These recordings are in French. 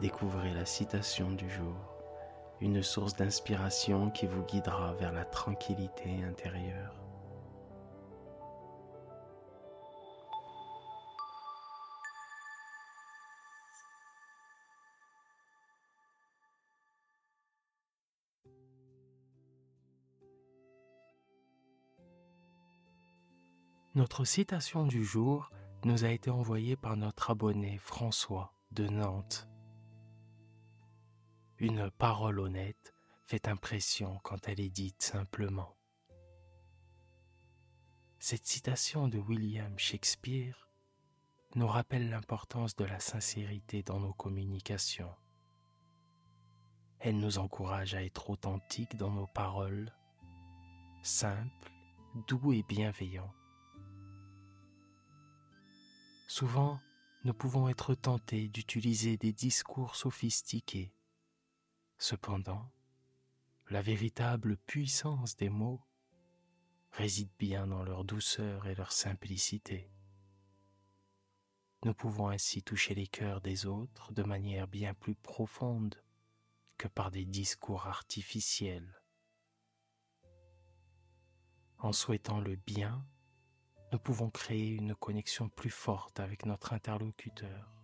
découvrez la citation du jour, une source d'inspiration qui vous guidera vers la tranquillité intérieure. Notre citation du jour nous a été envoyée par notre abonné François de Nantes. Une parole honnête fait impression quand elle est dite simplement. Cette citation de William Shakespeare nous rappelle l'importance de la sincérité dans nos communications. Elle nous encourage à être authentiques dans nos paroles, simples, doux et bienveillants Souvent, nous pouvons être tentés d'utiliser des discours sophistiqués. Cependant, la véritable puissance des mots réside bien dans leur douceur et leur simplicité. Nous pouvons ainsi toucher les cœurs des autres de manière bien plus profonde que par des discours artificiels. En souhaitant le bien nous pouvons créer une connexion plus forte avec notre interlocuteur.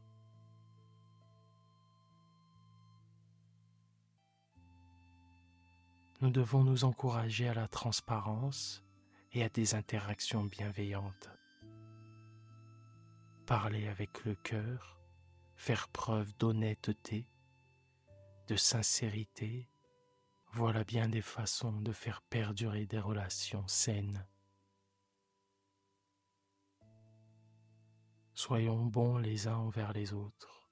Nous devons nous encourager à la transparence et à des interactions bienveillantes. Parler avec le cœur, faire preuve d'honnêteté, de sincérité, voilà bien des façons de faire perdurer des relations saines Soyons bons les uns envers les autres.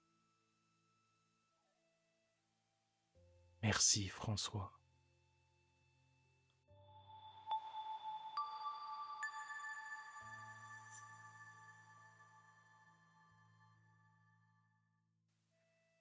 Merci François.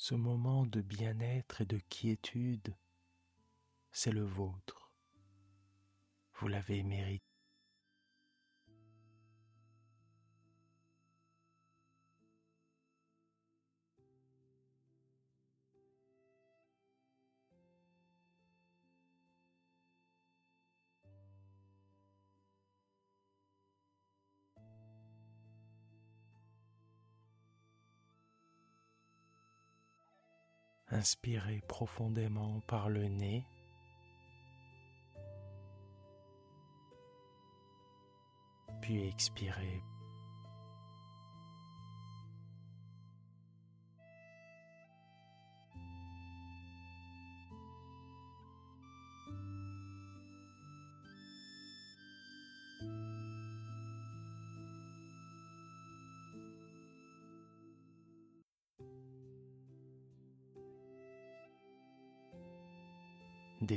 Ce moment de bien-être et de quiétude, c'est le vôtre. Vous l'avez mérité. Inspirez profondément par le nez. Puis expirez.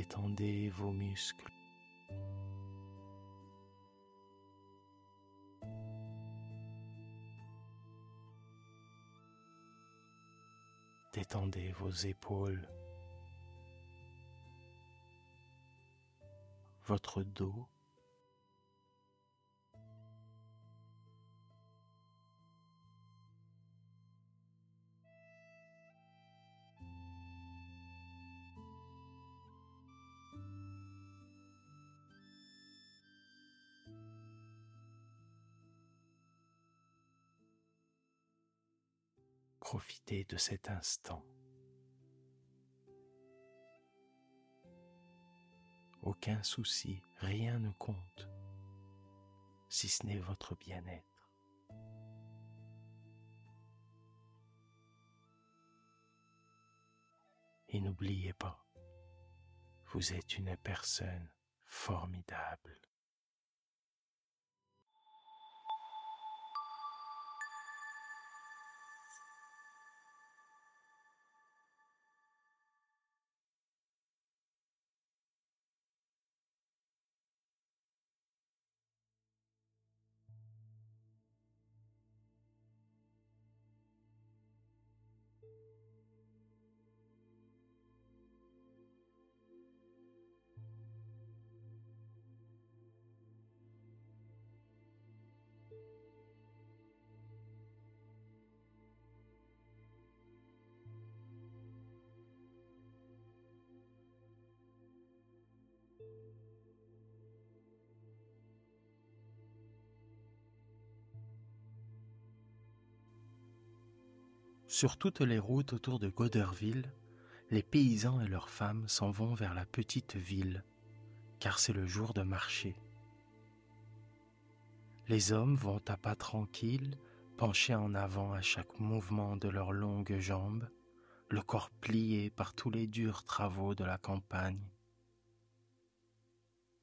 Détendez vos muscles. Détendez vos épaules, votre dos, Profitez de cet instant. Aucun souci, rien ne compte, si ce n'est votre bien-être. Et n'oubliez pas, vous êtes une personne formidable. Sur toutes les routes autour de Goderville, les paysans et leurs femmes s'en vont vers la petite ville, car c'est le jour de marché. Les hommes vont à pas tranquilles, penchés en avant à chaque mouvement de leurs longues jambes, le corps plié par tous les durs travaux de la campagne.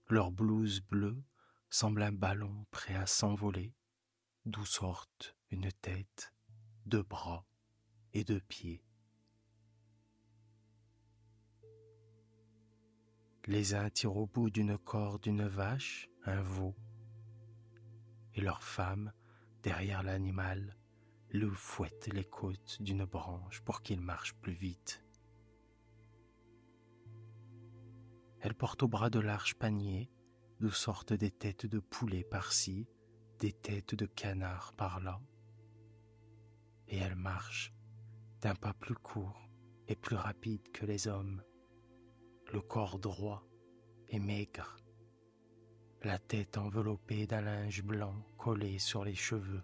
Leur blouse bleue semble un ballon prêt à s'envoler, d'où sortent une tête, deux bras, et de pieds. Les uns tirent au bout d'une corde une vache, un veau, et leur femme, derrière l'animal, lui fouette les côtes d'une branche pour qu'il marche plus vite. Elle porte au bras de larges paniers d'où sortent des têtes de poulet par-ci, des têtes de canard par-là, et elle marche d'un pas plus court et plus rapide que les hommes, le corps droit et maigre, la tête enveloppée d'un linge blanc collé sur les cheveux.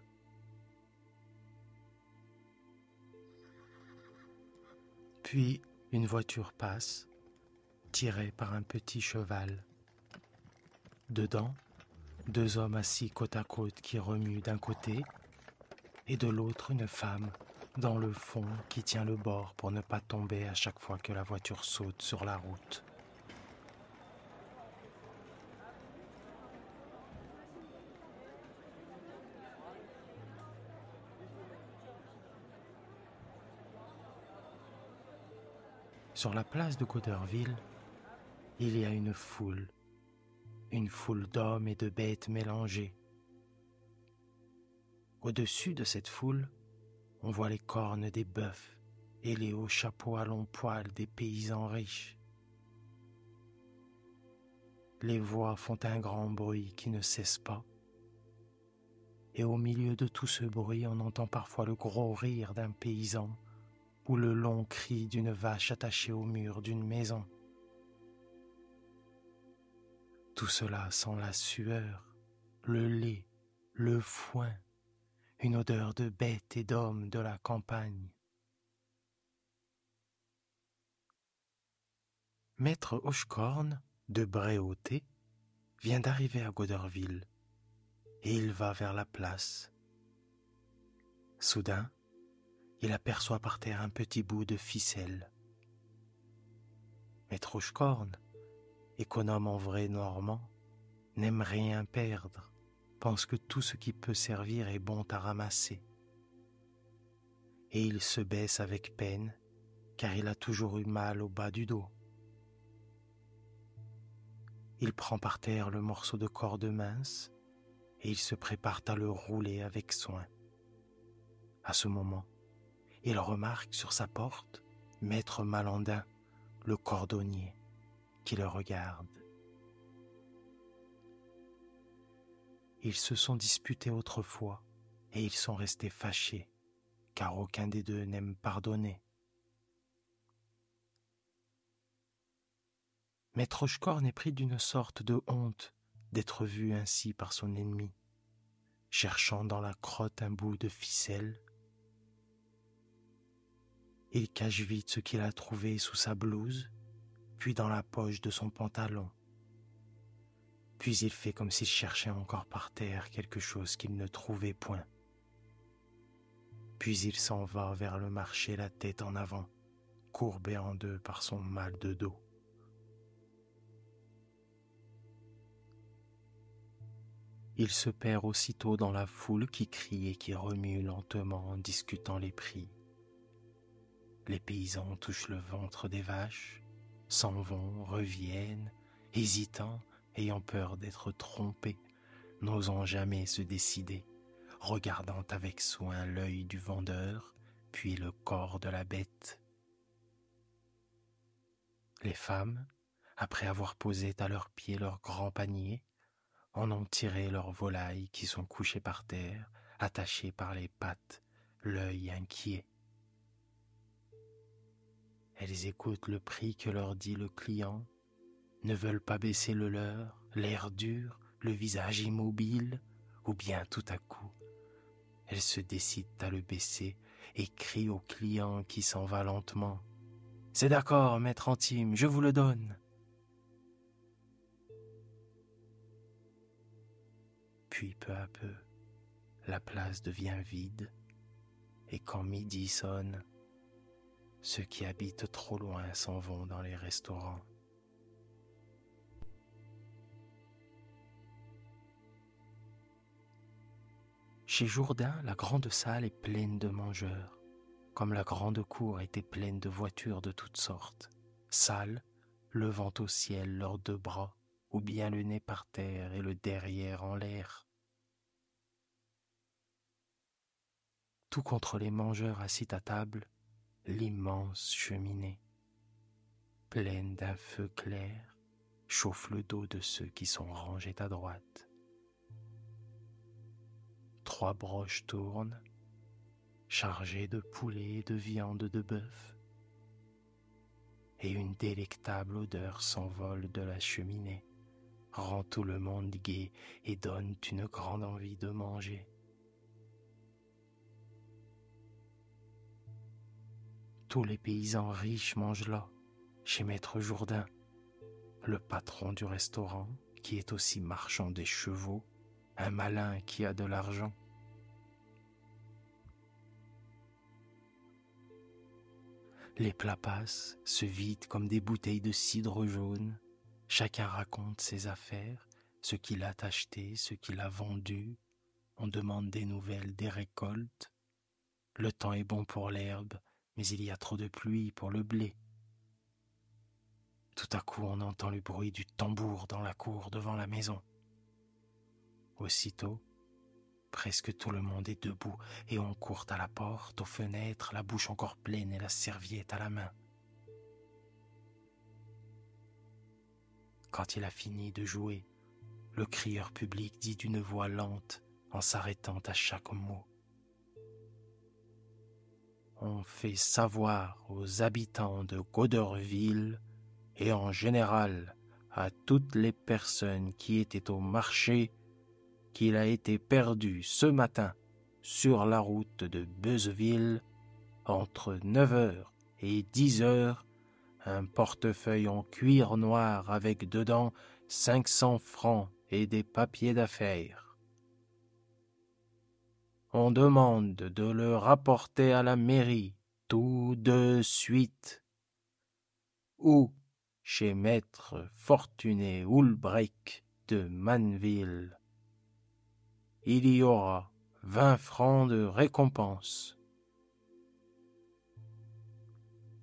Puis une voiture passe, tirée par un petit cheval. Dedans, deux hommes assis côte à côte qui remuent d'un côté, et de l'autre une femme dans le fond qui tient le bord pour ne pas tomber à chaque fois que la voiture saute sur la route. Sur la place de Coderville, il y a une foule, une foule d'hommes et de bêtes mélangées. Au-dessus de cette foule, on voit les cornes des bœufs et les hauts chapeaux à longs poils des paysans riches. Les voix font un grand bruit qui ne cesse pas. Et au milieu de tout ce bruit, on entend parfois le gros rire d'un paysan ou le long cri d'une vache attachée au mur d'une maison. Tout cela sent la sueur, le lait, le foin, une odeur de bêtes et d'hommes de la campagne. Maître Hochecorn de Bréauté vient d'arriver à Goderville et il va vers la place. Soudain, il aperçoit par terre un petit bout de ficelle. Maître Hochecorn, économe en vrai normand, n'aime rien perdre pense que tout ce qui peut servir est bon à ramasser. Et il se baisse avec peine, car il a toujours eu mal au bas du dos. Il prend par terre le morceau de corde mince et il se prépare à le rouler avec soin. À ce moment, il remarque sur sa porte Maître Malandin, le cordonnier, qui le regarde. Ils se sont disputés autrefois et ils sont restés fâchés, car aucun des deux n'aime pardonner. Maître Hochkorn est pris d'une sorte de honte d'être vu ainsi par son ennemi, cherchant dans la crotte un bout de ficelle. Il cache vite ce qu'il a trouvé sous sa blouse, puis dans la poche de son pantalon. Puis il fait comme s'il cherchait encore par terre quelque chose qu'il ne trouvait point. Puis il s'en va vers le marché la tête en avant, courbé en deux par son mal de dos. Il se perd aussitôt dans la foule qui crie et qui remue lentement en discutant les prix. Les paysans touchent le ventre des vaches, s'en vont, reviennent, hésitants, ayant peur d'être trompés, n'osant jamais se décider, regardant avec soin l'œil du vendeur, puis le corps de la bête. Les femmes, après avoir posé à leurs pieds leurs grands paniers, en ont tiré leurs volailles qui sont couchées par terre, attachées par les pattes, l'œil inquiet. Elles écoutent le prix que leur dit le client, ne veulent pas baisser le leur, l'air dur, le visage immobile, ou bien tout à coup, elles se décident à le baisser et crient au client qui s'en va lentement. C'est d'accord, maître intime, je vous le donne. Puis peu à peu, la place devient vide, et quand midi sonne, ceux qui habitent trop loin s'en vont dans les restaurants. Chez Jourdain, la grande salle est pleine de mangeurs, comme la grande cour était pleine de voitures de toutes sortes, sales, levant au ciel leurs deux bras, ou bien le nez par terre et le derrière en l'air. tout contre les mangeurs assis à table, l'immense cheminée, pleine d'un feu clair, chauffe le dos de ceux qui sont rangés à droite. Trois broches tournent, chargées de poulet et de viande de bœuf, et une délectable odeur s'envole de la cheminée, rend tout le monde gai et donne une grande envie de manger. Tous les paysans riches mangent là, chez Maître Jourdain, le patron du restaurant, qui est aussi marchand des chevaux, un malin qui a de l'argent. Les plats passent, se vident comme des bouteilles de cidre jaune. Chacun raconte ses affaires, ce qu'il a acheté, ce qu'il a vendu. On demande des nouvelles des récoltes. Le temps est bon pour l'herbe, mais il y a trop de pluie pour le blé. Tout à coup on entend le bruit du tambour dans la cour devant la maison. Aussitôt, presque tout le monde est debout et on court à la porte, aux fenêtres, la bouche encore pleine et la serviette à la main. Quand il a fini de jouer, le crieur public dit d'une voix lente en s'arrêtant à chaque mot on fait savoir aux habitants de Goderville et en général à toutes les personnes qui étaient au marché qu'il a été perdu ce matin sur la route de Beuzeville entre 9 heures et 10 heures. Un portefeuille en cuir noir avec dedans 500 francs et des papiers d'affaires. On demande de le rapporter à la mairie tout de suite. Ou chez maître Fortuné Hulbrecht de Manville. Il y aura vingt francs de récompense.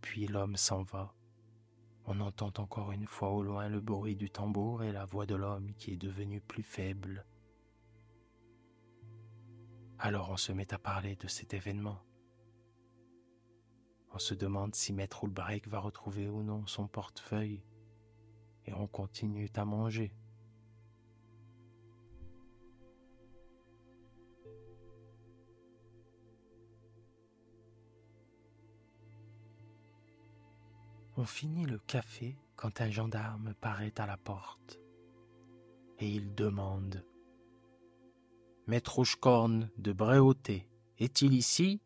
Puis l'homme s'en va. On entend encore une fois au loin le bruit du tambour et la voix de l'homme qui est devenu plus faible. Alors on se met à parler de cet événement. On se demande si Maître Hulbrecht va retrouver ou non son portefeuille et on continue à manger. On finit le café quand un gendarme paraît à la porte. Et il demande. Maître Hochkorn de Bréauté est-il ici?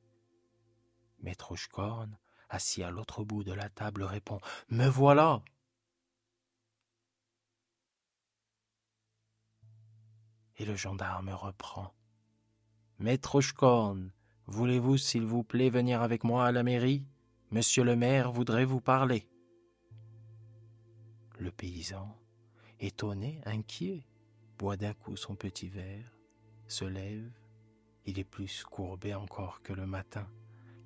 Maître Hochkorn, assis à l'autre bout de la table, répond. Me voilà! Et le gendarme reprend. Maître Schkorn, voulez-vous, s'il vous plaît, venir avec moi à la mairie? Monsieur le maire voudrait vous parler. Le paysan, étonné, inquiet, boit d'un coup son petit verre, se lève, il est plus courbé encore que le matin,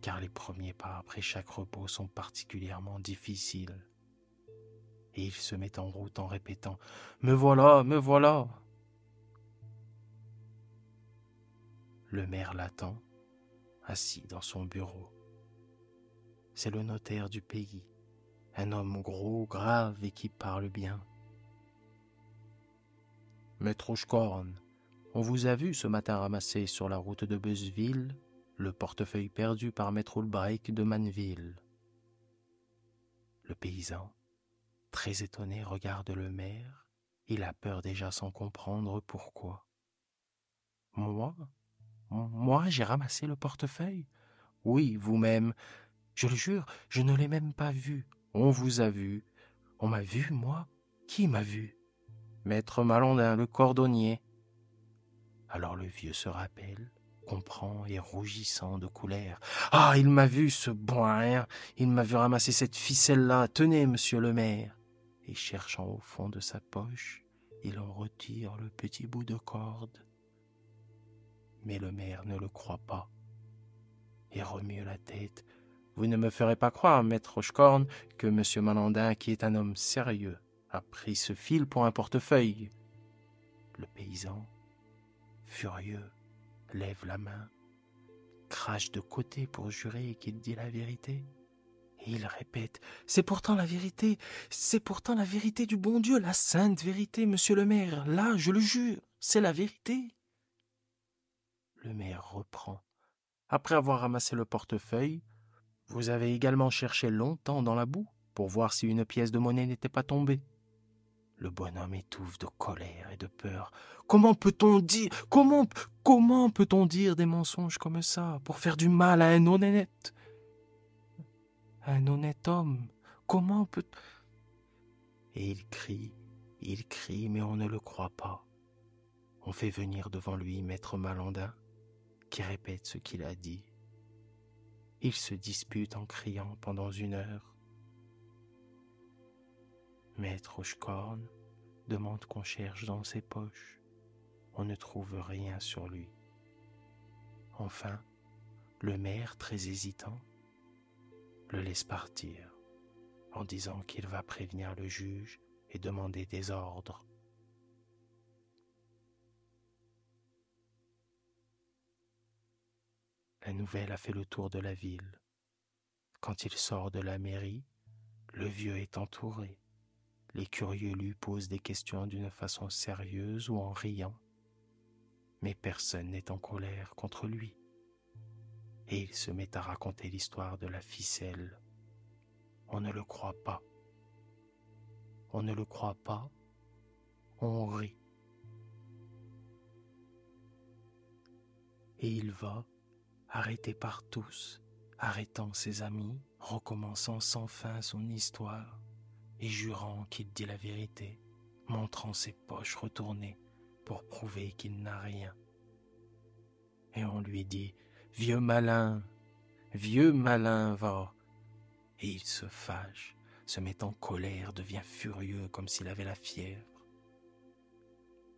car les premiers pas après chaque repos sont particulièrement difficiles. Et il se met en route en répétant ⁇ Me voilà, me voilà !⁇ Le maire l'attend, assis dans son bureau. C'est le notaire du pays, un homme gros, grave et qui parle bien. Maître Schkorn, on vous a vu ce matin ramasser sur la route de Beuzeville le portefeuille perdu par Maître Ulbrich de Manville. Le paysan, très étonné, regarde le maire. Il a peur déjà sans comprendre pourquoi. Moi? Moi, j'ai ramassé le portefeuille? Oui, vous-même. Je le jure, je ne l'ai même pas vu. On vous a vu. On m'a vu, moi? Qui m'a vu? Maître Malandin, le cordonnier. Alors le vieux se rappelle, comprend et rougissant de colère. Ah, il m'a vu, ce bon. Il m'a vu ramasser cette ficelle-là. Tenez, monsieur le maire. Et cherchant au fond de sa poche, il en retire le petit bout de corde. Mais le maire ne le croit pas et remue la tête. Vous ne me ferez pas croire, maître Rochecorne, que monsieur Malandin, qui est un homme sérieux, a pris ce fil pour un portefeuille. Le paysan, furieux, lève la main, crache de côté pour jurer qu'il dit la vérité. Et il répète C'est pourtant la vérité, c'est pourtant la vérité du bon Dieu, la sainte vérité, monsieur le maire. Là, je le jure, c'est la vérité. Le maire reprend. Après avoir ramassé le portefeuille, vous avez également cherché longtemps dans la boue pour voir si une pièce de monnaie n'était pas tombée. Le bonhomme étouffe de colère et de peur. Comment peut-on dire comment comment peut-on dire des mensonges comme ça pour faire du mal à un honnête un honnête homme? Comment peut Et il crie, il crie, mais on ne le croit pas. On fait venir devant lui maître Malandin, qui répète ce qu'il a dit. Il se dispute en criant pendant une heure. Maître Hochkorn demande qu'on cherche dans ses poches. On ne trouve rien sur lui. Enfin, le maire, très hésitant, le laisse partir en disant qu'il va prévenir le juge et demander des ordres. La nouvelle a fait le tour de la ville. Quand il sort de la mairie, le vieux est entouré. Les curieux lui posent des questions d'une façon sérieuse ou en riant. Mais personne n'est en colère contre lui. Et il se met à raconter l'histoire de la ficelle. On ne le croit pas. On ne le croit pas. On rit. Et il va, arrêté par tous, arrêtant ses amis, recommençant sans fin son histoire et jurant qu'il dit la vérité, montrant ses poches retournées pour prouver qu'il n'a rien. Et on lui dit Vieux malin, vieux malin, va. Et il se fâche, se met en colère, devient furieux comme s'il avait la fièvre.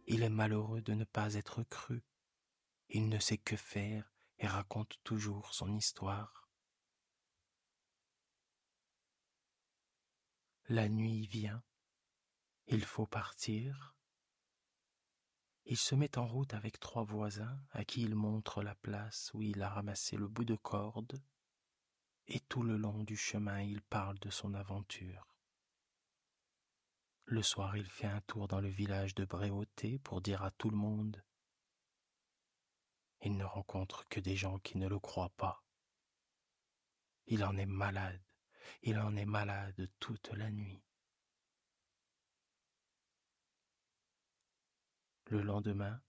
Il est malheureux de ne pas être cru. Il ne sait que faire et raconte toujours son histoire. La nuit vient, il faut partir. Il se met en route avec trois voisins à qui il montre la place où il a ramassé le bout de corde, et tout le long du chemin il parle de son aventure. Le soir il fait un tour dans le village de Bréauté pour dire à tout le monde. Il ne rencontre que des gens qui ne le croient pas. Il en est malade il en est malade toute la nuit. Le lendemain,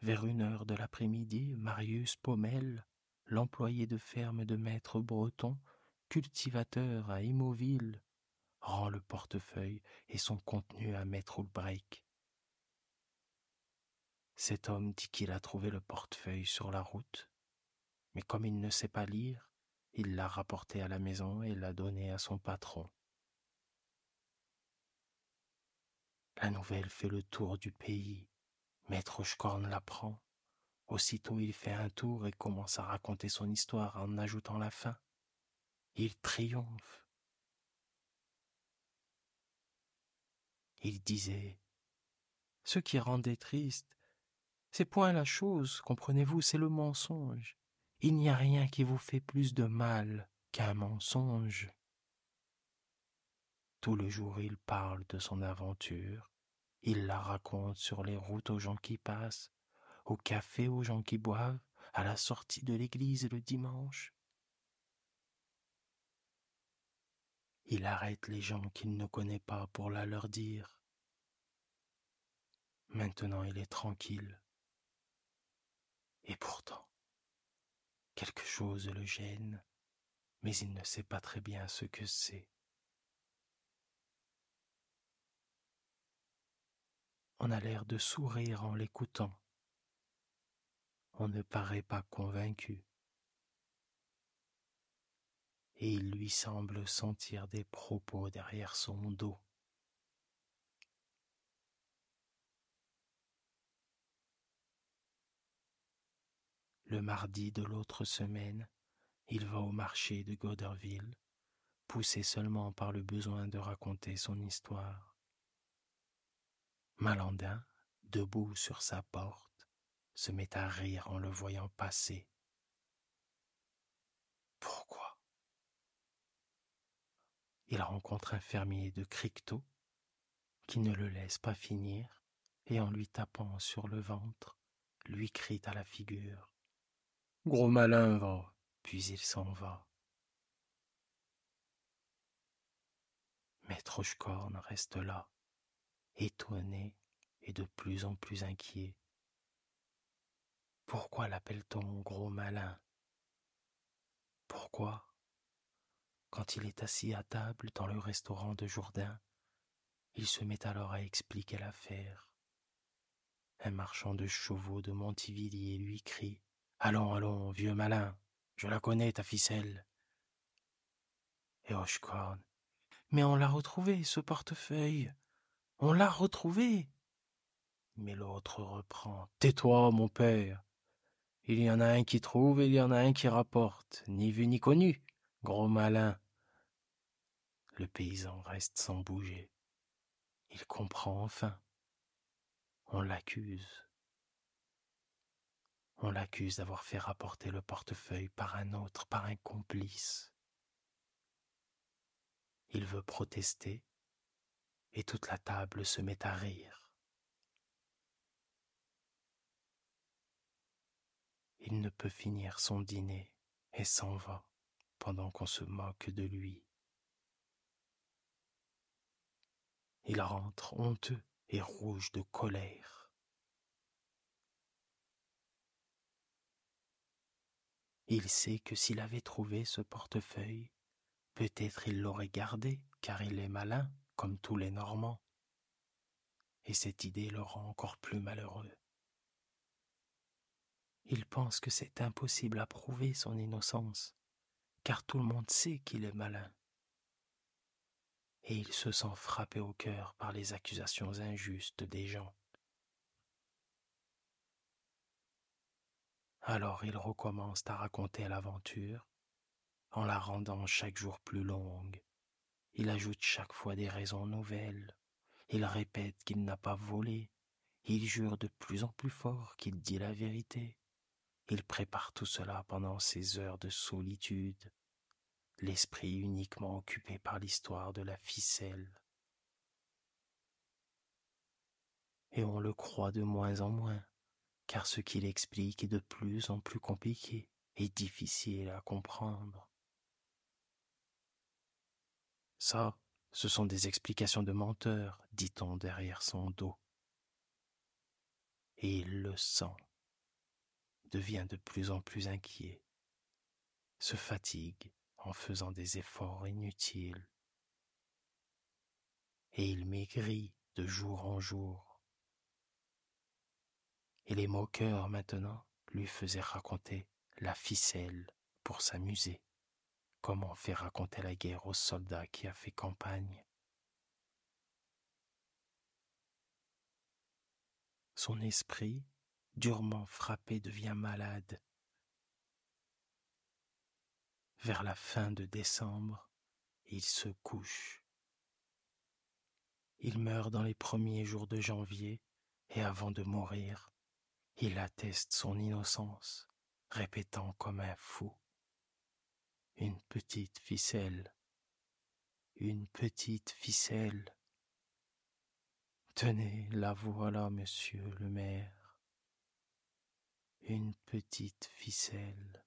vers une heure de l'après-midi, Marius Pommel, l'employé de ferme de maître breton, cultivateur à Imoville rend le portefeuille et son contenu à Maître Ulbrich. Cet homme dit qu'il a trouvé le portefeuille sur la route, mais comme il ne sait pas lire, il l'a rapporté à la maison et l'a donné à son patron. La nouvelle fait le tour du pays. Maître Schkorn l'apprend. Aussitôt il fait un tour et commence à raconter son histoire en ajoutant la fin. Il triomphe. Il disait Ce qui rendait triste, c'est point la chose, comprenez-vous, c'est le mensonge. Il n'y a rien qui vous fait plus de mal qu'un mensonge. Tout le jour il parle de son aventure, il la raconte sur les routes aux gens qui passent, au café aux gens qui boivent, à la sortie de l'église le dimanche. Il arrête les gens qu'il ne connaît pas pour la leur dire. Maintenant il est tranquille. Et pourtant, quelque chose le gêne, mais il ne sait pas très bien ce que c'est. On a l'air de sourire en l'écoutant. On ne paraît pas convaincu. Et il lui semble sentir des propos derrière son dos. Le mardi de l'autre semaine, il va au marché de Goderville, poussé seulement par le besoin de raconter son histoire. Malandin, debout sur sa porte, se met à rire en le voyant passer. Pourquoi? Il rencontre un fermier de Cricto qui ne le laisse pas finir et en lui tapant sur le ventre, lui crie à la figure. Gros malin va, puis il s'en va. Maître reste là, étonné et de plus en plus inquiet. Pourquoi l'appelle-t-on gros malin? Pourquoi, quand il est assis à table dans le restaurant de Jourdain, il se met alors à expliquer l'affaire. Un marchand de chevaux de Montivilliers lui crie Allons, allons, vieux malin, je la connais, ta ficelle. Et Hochkorn. Mais on l'a retrouvé, ce portefeuille. On l'a retrouvé. Mais l'autre reprend. Tais-toi, mon père. Il y en a un qui trouve et il y en a un qui rapporte, ni vu ni connu, gros malin. Le paysan reste sans bouger. Il comprend enfin. On l'accuse. On l'accuse d'avoir fait rapporter le portefeuille par un autre, par un complice. Il veut protester, et toute la table se met à rire. Il ne peut finir son dîner et s'en va pendant qu'on se moque de lui. Il rentre honteux et rouge de colère. Il sait que s'il avait trouvé ce portefeuille, peut-être il l'aurait gardé, car il est malin, comme tous les Normands. Et cette idée le rend encore plus malheureux. Il pense que c'est impossible à prouver son innocence, car tout le monde sait qu'il est malin. Et il se sent frappé au cœur par les accusations injustes des gens. Alors il recommence à raconter l'aventure, en la rendant chaque jour plus longue. Il ajoute chaque fois des raisons nouvelles. Il répète qu'il n'a pas volé. Il jure de plus en plus fort qu'il dit la vérité. Il prépare tout cela pendant ses heures de solitude, l'esprit uniquement occupé par l'histoire de la ficelle. Et on le croit de moins en moins car ce qu'il explique est de plus en plus compliqué et difficile à comprendre. Ça, ce sont des explications de menteur, dit-on derrière son dos. Et il le sent, devient de plus en plus inquiet, se fatigue en faisant des efforts inutiles. Et il maigrit de jour en jour. Et les moqueurs maintenant lui faisaient raconter la ficelle pour s'amuser, comme on fait raconter la guerre aux soldats qui a fait campagne. Son esprit, durement frappé, devient malade. Vers la fin de décembre, il se couche. Il meurt dans les premiers jours de janvier et avant de mourir, il atteste son innocence, répétant comme un fou une petite ficelle, une petite ficelle. Tenez, la voilà, monsieur le maire. Une petite ficelle.